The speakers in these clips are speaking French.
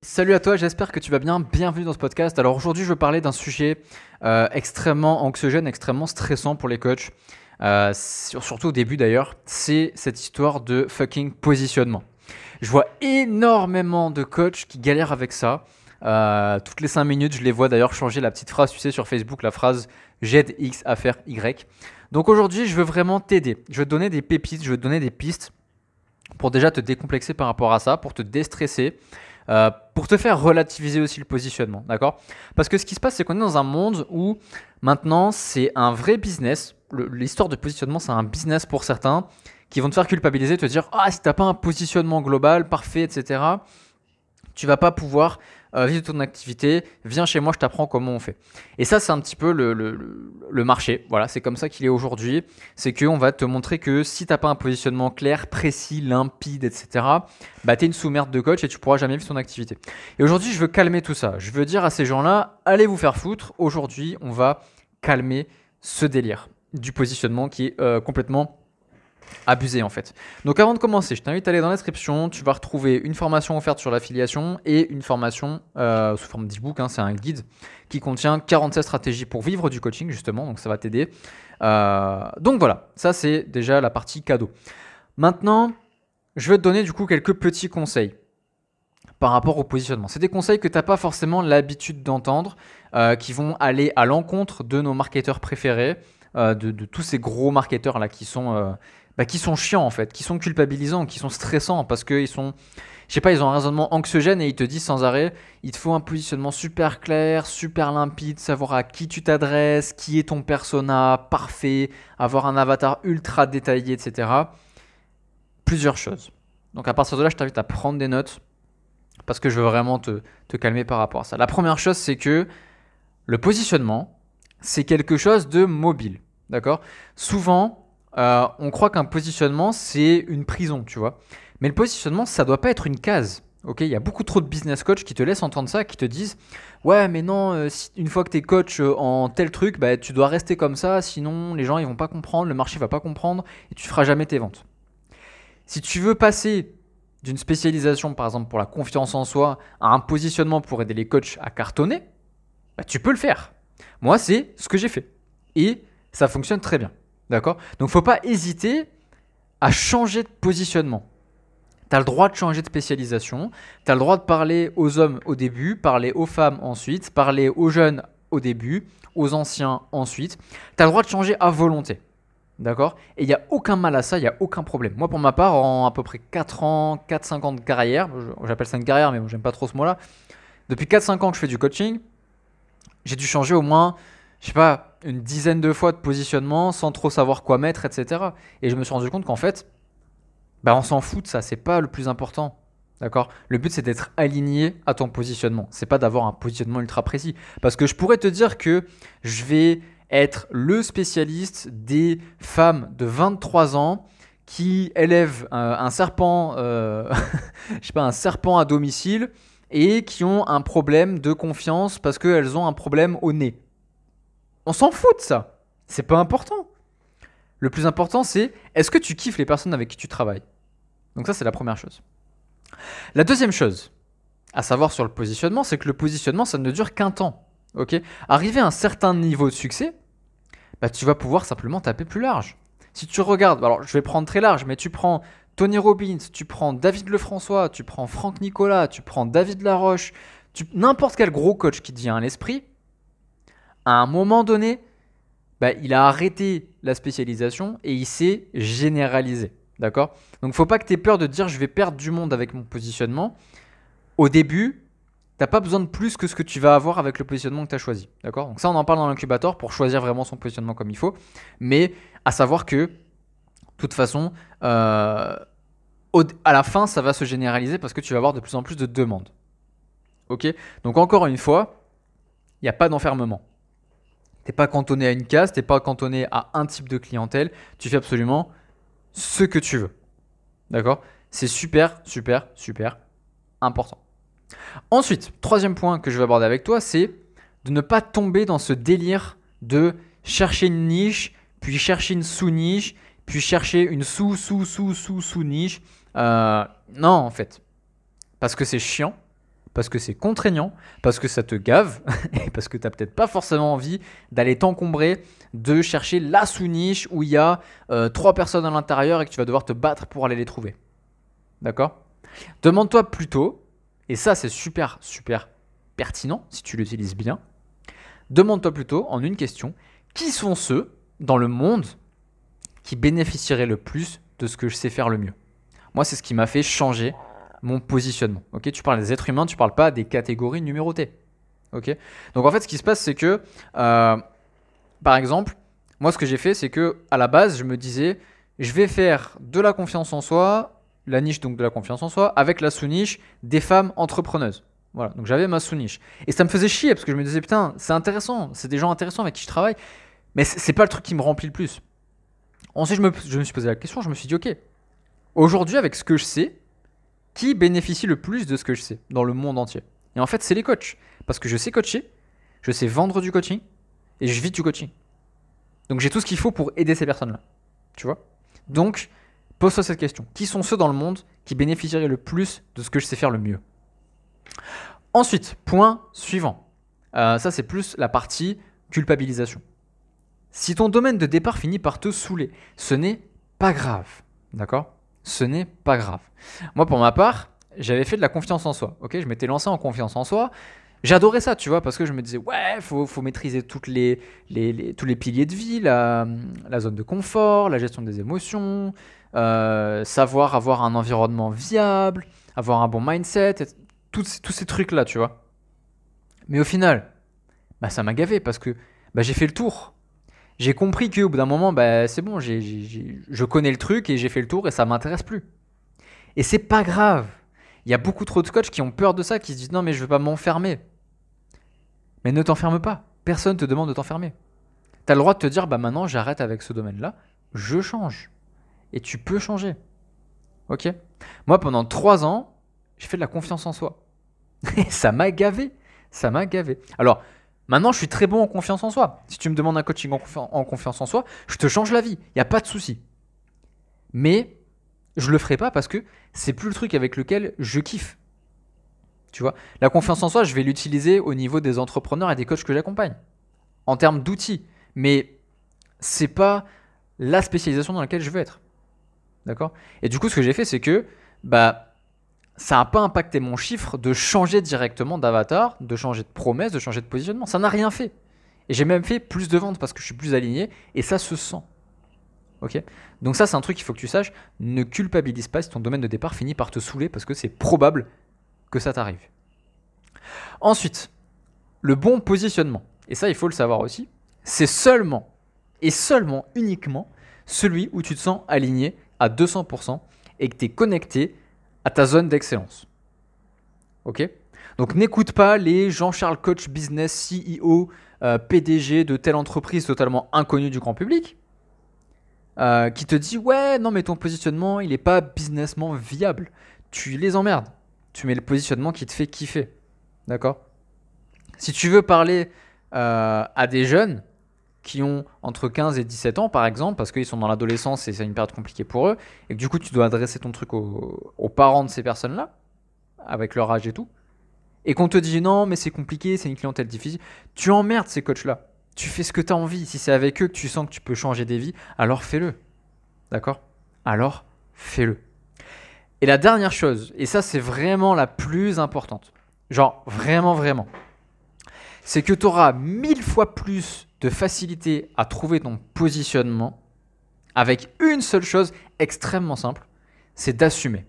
Salut à toi, j'espère que tu vas bien. Bienvenue dans ce podcast. Alors aujourd'hui, je veux parler d'un sujet euh, extrêmement anxiogène, extrêmement stressant pour les coachs, euh, surtout au début d'ailleurs. C'est cette histoire de fucking positionnement. Je vois énormément de coachs qui galèrent avec ça. Euh, toutes les 5 minutes, je les vois d'ailleurs changer la petite phrase, tu sais, sur Facebook, la phrase j'aide X à faire Y. Donc aujourd'hui, je veux vraiment t'aider. Je veux te donner des pépites, je veux te donner des pistes pour déjà te décomplexer par rapport à ça, pour te déstresser. Euh, pour te faire relativiser aussi le positionnement, d'accord? Parce que ce qui se passe, c'est qu'on est dans un monde où maintenant c'est un vrai business. L'histoire de positionnement, c'est un business pour certains qui vont te faire culpabiliser, te dire ah si t'as pas un positionnement global parfait, etc. Tu vas pas pouvoir euh, vivre ton activité, viens chez moi, je t'apprends comment on fait. Et ça, c'est un petit peu le, le, marché. Voilà, c'est comme ça qu'il est aujourd'hui. C'est qu'on va te montrer que si tu n'as pas un positionnement clair, précis, limpide, etc., bah, tu es une sous-merde de coach et tu pourras jamais vivre ton activité. Et aujourd'hui, je veux calmer tout ça. Je veux dire à ces gens-là, allez vous faire foutre. Aujourd'hui, on va calmer ce délire du positionnement qui est euh, complètement abusé en fait. Donc avant de commencer, je t'invite à aller dans la description, tu vas retrouver une formation offerte sur l'affiliation et une formation euh, sous forme d'e-book, hein, c'est un guide qui contient 47 stratégies pour vivre du coaching justement, donc ça va t'aider. Euh, donc voilà, ça c'est déjà la partie cadeau. Maintenant, je vais te donner du coup quelques petits conseils par rapport au positionnement. C'est des conseils que tu n'as pas forcément l'habitude d'entendre, euh, qui vont aller à l'encontre de nos marketeurs préférés, de, de, tous ces gros marketeurs là qui sont bah, qui sont chiants en fait, qui sont culpabilisants, qui sont stressants parce qu'ils sont, je sais pas, ils ont un raisonnement anxiogène et ils te disent sans arrêt, il te faut un positionnement super clair, super limpide, savoir à qui tu t'adresses, qui est ton persona parfait, avoir un avatar ultra détaillé, etc. Plusieurs choses. Donc à partir de là, je t'invite à prendre des notes parce que je veux vraiment te, te calmer par rapport à ça. La première chose, c'est que le positionnement, c'est quelque chose de mobile. D'accord? Souvent, euh, on croit qu'un positionnement, c'est une prison, tu vois. Mais le positionnement, ça doit pas être une case. Ok, il y a beaucoup trop de business coach qui te laissent entendre ça, qui te disent ouais, mais non, euh, une fois que tu es coach euh, en tel truc, bah, tu dois rester comme ça, sinon les gens ils vont pas comprendre, le marché va pas comprendre et tu feras jamais tes ventes. Si tu veux passer d'une spécialisation, par exemple pour la confiance en soi, à un positionnement pour aider les coachs à cartonner, bah, tu peux le faire. Moi, c'est ce que j'ai fait et ça fonctionne très bien. D'accord? Donc, faut pas hésiter à changer de positionnement. Tu as le droit de changer de spécialisation. Tu as le droit de parler aux hommes au début, parler aux femmes ensuite, parler aux jeunes au début, aux anciens ensuite. Tu as le droit de changer à volonté. D'accord? Et il n'y a aucun mal à ça, il n'y a aucun problème. Moi, pour ma part, en à peu près 4 ans, 4-5 ans de carrière, j'appelle ça une carrière, mais j'aime pas trop ce mot-là. Depuis 4-5 ans que je fais du coaching, j'ai dû changer au moins je sais pas, une dizaine de fois de positionnement sans trop savoir quoi mettre, etc. Et je me suis rendu compte qu'en fait, bah on s'en fout de ça, c'est pas le plus important. D'accord? Le but c'est d'être aligné à ton positionnement. C'est pas d'avoir un positionnement ultra précis. Parce que je pourrais te dire que je vais être le spécialiste des femmes de 23 ans qui élèvent euh, un serpent, euh, je sais pas, un serpent à domicile et qui ont un problème de confiance parce qu'elles ont un problème au nez. On s'en fout de ça. C'est pas important. Le plus important, c'est est-ce que tu kiffes les personnes avec qui tu travailles? Donc ça, c'est la première chose. La deuxième chose à savoir sur le positionnement, c'est que le positionnement, ça ne dure qu'un temps. Ok? Arriver à un certain niveau de succès, bah, tu vas pouvoir simplement taper plus large. Si tu regardes, alors je vais prendre très large, mais tu prends Tony Robbins, tu prends David Lefrançois, tu prends Franck Nicolas, tu prends David Laroche, n'importe quel gros coach qui te vient à l'esprit, à un moment donné, bah, il a arrêté la spécialisation et il s'est généralisé. D'accord? Donc, faut pas que tu aies peur de dire je vais perdre du monde avec mon positionnement. Au début, tu n'as pas besoin de plus que ce que tu vas avoir avec le positionnement que tu as choisi. D'accord? Donc, ça, on en parle dans l'incubateur pour choisir vraiment son positionnement comme il faut. Mais à savoir que, de toute façon, euh, à la fin, ça va se généraliser parce que tu vas avoir de plus en plus de demandes. Ok? Donc, encore une fois, il n'y a pas d'enfermement n'es pas cantonné à une case, t'es pas cantonné à un type de clientèle. Tu fais absolument ce que tu veux. D'accord? C'est super, super, super important. Ensuite, troisième point que je vais aborder avec toi, c'est de ne pas tomber dans ce délire de chercher une niche, puis chercher une sous-niche, puis chercher une sous-sous-sous-sous-sous-niche. Euh, non, en fait. Parce que c'est chiant parce que c'est contraignant, parce que ça te gave, et parce que tu n'as peut-être pas forcément envie d'aller t'encombrer, de chercher la sous-niche où il y a euh, trois personnes à l'intérieur et que tu vas devoir te battre pour aller les trouver. D'accord? Demande-toi plutôt, et ça c'est super, super pertinent si tu l'utilises bien, demande-toi plutôt en une question, qui sont ceux dans le monde qui bénéficieraient le plus de ce que je sais faire le mieux Moi, c'est ce qui m'a fait changer mon positionnement. Ok, tu parles des êtres humains, tu parles pas des catégories numérotées. Ok, donc en fait, ce qui se passe, c'est que, euh, par exemple, moi, ce que j'ai fait, c'est que à la base, je me disais, je vais faire de la confiance en soi, la niche donc de la confiance en soi, avec la sous-niche des femmes entrepreneuses. Voilà, donc j'avais ma sous-niche. Et ça me faisait chier parce que je me disais, putain, c'est intéressant, c'est des gens intéressants avec qui je travaille, mais c'est pas le truc qui me remplit le plus. Ensuite, je me, je me suis posé la question, je me suis dit, ok, aujourd'hui, avec ce que je sais, qui bénéficie le plus de ce que je sais dans le monde entier? Et en fait, c'est les coachs. Parce que je sais coacher, je sais vendre du coaching, et je vis du coaching. Donc j'ai tout ce qu'il faut pour aider ces personnes-là. Tu vois? Donc, pose-toi cette question. Qui sont ceux dans le monde qui bénéficieraient le plus de ce que je sais faire le mieux? Ensuite, point suivant. Euh, ça, c'est plus la partie culpabilisation. Si ton domaine de départ finit par te saouler, ce n'est pas grave. D'accord? Ce n'est pas grave. Moi, pour ma part, j'avais fait de la confiance en soi. Ok, je m'étais lancé en confiance en soi. J'adorais ça, tu vois, parce que je me disais, ouais, faut, faut maîtriser toutes les, les, tous les piliers de vie, la, zone de confort, la gestion des émotions, euh, savoir avoir un environnement viable, avoir un bon mindset, tous ces trucs-là, tu vois. Mais au final, bah, ça m'a gavé parce que bah, j'ai fait le tour. J'ai compris qu'au bout d'un moment, bah, c'est bon, je connais le truc et j'ai fait le tour et ça m'intéresse plus. Et c'est pas grave. Il y a beaucoup trop de coachs qui ont peur de ça, qui se disent non, mais je veux pas m'enfermer. Mais ne t'enferme pas. Personne te demande de t'enfermer. Tu as le droit de te dire bah maintenant j'arrête avec ce domaine-là, je change. Et tu peux changer. Ok? Moi pendant trois ans, j'ai fait de la confiance en soi. Et ça m'a gavé. Ça m'a gavé. Alors, maintenant, je suis très bon en confiance en soi. Si tu me demandes un coaching en, confiance en soi, je te change la vie. Il n'y a pas de souci. Mais je le ferai pas parce que c'est plus le truc avec lequel je kiffe. Tu vois, la confiance en soi, je vais l'utiliser au niveau des entrepreneurs et des coachs que j'accompagne, en termes d'outils. Mais c'est pas la spécialisation dans laquelle je veux être. D'accord? Et du coup, ce que j'ai fait, c'est que bah ça n'a pas impacté mon chiffre de changer directement d'avatar, de changer de promesse, de changer de positionnement. Ça n'a rien fait. Et j'ai même fait plus de ventes parce que je suis plus aligné et ça se sent. Ok? Donc ça c'est un truc qu'il faut que tu saches. Ne culpabilise pas si ton domaine de départ finit par te saouler parce que c'est probable que ça t'arrive. Ensuite, le bon positionnement. Et ça il faut le savoir aussi. C'est seulement et seulement uniquement celui où tu te sens aligné à 200% et que tu es connecté ta zone d'excellence. Ok? Donc n'écoute pas les Jean-Charles Coach Business CEO, euh, PDG de telle entreprise totalement inconnue du grand public euh, qui te dit ouais non mais ton positionnement il n'est pas businessment viable. Tu les emmerdes. Tu mets le positionnement qui te fait kiffer. D'accord? Si tu veux parler euh, à des jeunes, qui ont entre 15 et 17 ans, par exemple, parce qu'ils sont dans l'adolescence et c'est une période compliquée pour eux, et que du coup, tu dois adresser ton truc aux, parents de ces personnes-là, avec leur âge et tout, et qu'on te dit non, mais c'est compliqué, c'est une clientèle difficile, tu emmerdes ces coachs-là. Tu fais ce que tu as envie. Si c'est avec eux que tu sens que tu peux changer des vies, alors fais-le. D'accord? Alors fais-le. Et la dernière chose, et ça c'est vraiment la plus importante, genre vraiment, vraiment, c'est que tu auras mille fois plus de facilité à trouver ton positionnement avec une seule chose extrêmement simple, c'est d'assumer.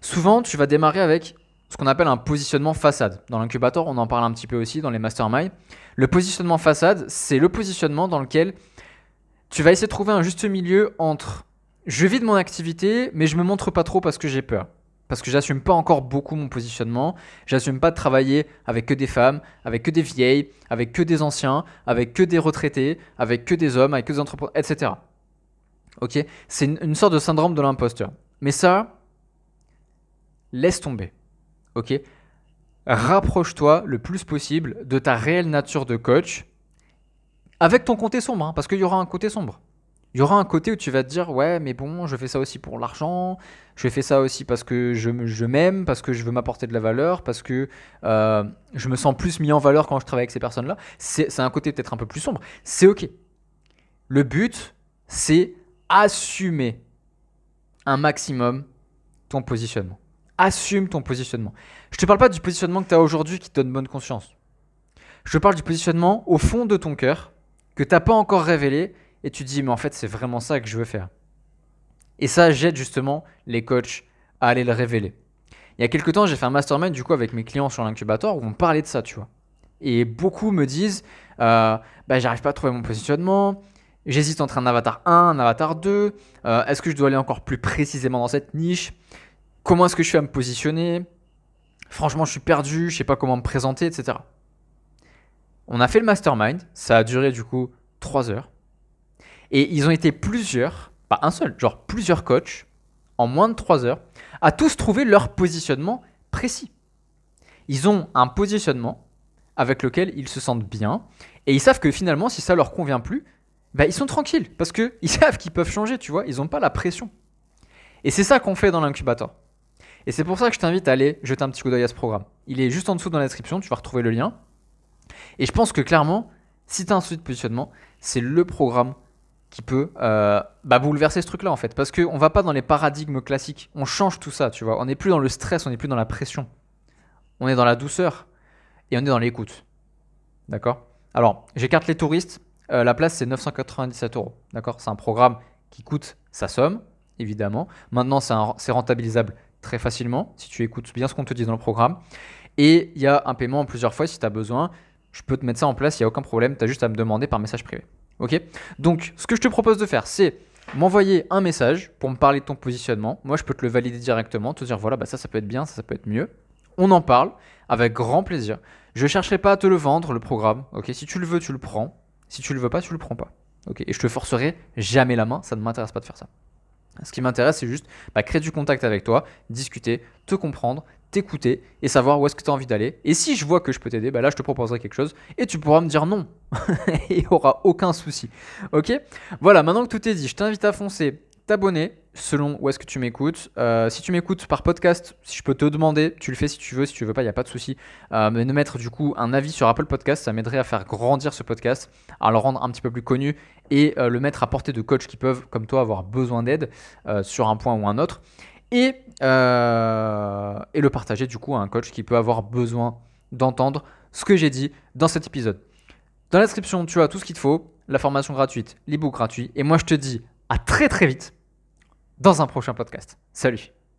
Souvent, tu vas démarrer avec ce qu'on appelle un positionnement façade. Dans l'incubateur, on en parle un petit peu aussi dans les masterminds. Le positionnement façade, c'est le positionnement dans lequel tu vas essayer de trouver un juste milieu entre je vis de mon activité, mais je me montre pas trop parce que j'ai peur parce que j'assume pas encore beaucoup mon positionnement. J'assume pas de travailler avec que des femmes, avec que des vieilles, avec que des anciens, avec que des retraités, avec que des hommes, avec que des entrepreneurs, etc. Ok? C'est une, sorte de syndrome de l'imposteur. Mais ça, laisse tomber. Ok? Rapproche-toi le plus possible de ta réelle nature de coach avec ton côté sombre, hein, parce qu'il y aura un côté sombre. Il y aura un côté où tu vas te dire ouais mais bon je fais ça aussi pour l'argent, je fais ça aussi parce que je, je m'aime, parce que je veux m'apporter de la valeur, parce que euh, je me sens plus mis en valeur quand je travaille avec ces personnes-là. C'est un côté peut-être un peu plus sombre. C'est ok. Le but c'est assumer un maximum ton positionnement. Assume ton positionnement. Je te parle pas du positionnement que tu as aujourd'hui qui te donne bonne conscience. Je te parle du positionnement au fond de ton cœur que tu n'as pas encore révélé et tu te dis mais en fait c'est vraiment ça que je veux faire. Et ça j'aide justement les coachs à aller le révéler. Il y a quelques temps j'ai fait un mastermind du coup avec mes clients sur l'incubateur où on parlait de ça tu vois. Et beaucoup me disent euh, bah, j'arrive pas à trouver mon positionnement, J'hésite entre un avatar 1, un avatar 2. Euh, est-ce que je dois aller encore plus précisément dans cette niche? Comment est-ce que je fais à me positionner? Franchement, je suis perdu, je sais pas comment me présenter, etc. On a fait le mastermind, ça a duré du coup 3 heures. Et ils ont été plusieurs, pas un seul, genre plusieurs coachs, en moins de 3 heures, à tous trouver leur positionnement précis. Ils ont un positionnement avec lequel ils se sentent bien, et ils savent que finalement, si ça leur convient plus, bah, ils sont tranquilles parce qu'ils savent qu'ils peuvent changer, tu vois, ils n'ont pas la pression. Et c'est ça qu'on fait dans l'incubateur. Et c'est pour ça que je t'invite à aller jeter un petit coup d'œil à ce programme. Il est juste en dessous dans la description, tu vas retrouver le lien. Et je pense que clairement, si tu as un souci de positionnement, c'est le programme qui peut euh, bah, bouleverser ce truc-là en fait. Parce qu'on va pas dans les paradigmes classiques, on change tout ça, tu vois. On n'est plus dans le stress, on n'est plus dans la pression. On est dans la douceur et on est dans l'écoute. D'accord? Alors, j'écarte les touristes. Euh, la place, c'est 997 euros. D'accord? C'est un programme qui coûte sa somme, évidemment. Maintenant, c'est rentabilisable très facilement si tu écoutes bien ce qu'on te dit dans le programme. Et il y a un paiement en plusieurs fois si tu as besoin. Je peux te mettre ça en place, il n'y a aucun problème. Tu as juste à me demander par message privé. Ok Donc, ce que je te propose de faire, c'est m'envoyer un message pour me parler de ton positionnement. Moi, je peux te le valider directement, te dire voilà, bah ça, ça peut être bien, ça, ça peut être mieux. On en parle avec grand plaisir. Je chercherai pas à te le vendre, le programme. Ok Si tu le veux, tu le prends. Si tu le veux pas, tu le prends pas. Ok Et je te forcerai jamais la main, ça ne m'intéresse pas de faire ça. Ce qui m'intéresse, c'est juste bah, créer du contact avec toi, discuter, te comprendre, t'écouter et savoir où est-ce que tu as envie d'aller. Et si je vois que je peux t'aider, bah là, je te proposerai quelque chose et tu pourras me dire non. il n'y aura aucun souci. Ok? Voilà, maintenant que tout est dit, je t'invite à foncer t'abonner selon où est-ce que tu m'écoutes. Euh, si tu m'écoutes par podcast, si je peux te demander, tu le fais si tu veux, si tu veux pas, il n'y a pas de souci. Euh, mais de mettre du coup un avis sur Apple Podcast, ça m'aiderait à faire grandir ce podcast, à le rendre un petit peu plus connu et euh, le mettre à portée de coachs qui peuvent, comme toi, avoir besoin d'aide sur un point ou un autre. Et, et le partager du coup à un coach qui peut avoir besoin d'entendre ce que j'ai dit dans cet épisode. Dans la description, tu as tout ce qu'il te faut, la formation gratuite, l'ebook gratuit. Et moi, je te dis à très très vite dans un prochain podcast. Salut